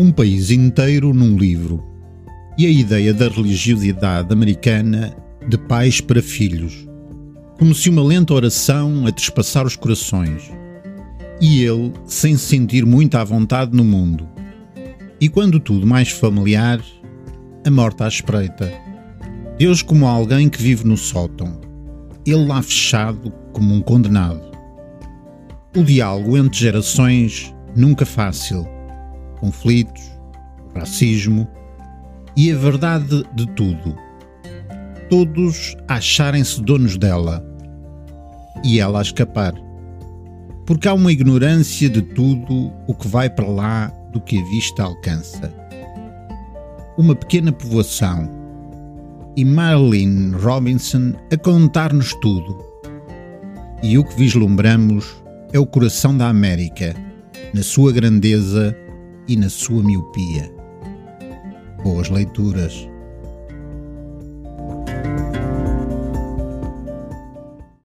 um país inteiro num livro e a ideia da religiosidade americana de pais para filhos, como se uma lenta oração a trespassar os corações, e ele sem se sentir muito à vontade no mundo. E quando tudo mais familiar, a morte à espreita. Deus como alguém que vive no sótão, ele lá fechado como um condenado. O diálogo entre gerações nunca fácil conflitos, racismo e a verdade de tudo. Todos acharem-se donos dela e ela a escapar. Porque há uma ignorância de tudo o que vai para lá do que a vista alcança. Uma pequena povoação e Marilyn Robinson a contar-nos tudo. E o que vislumbramos é o coração da América, na sua grandeza e na sua miopia. Boas leituras.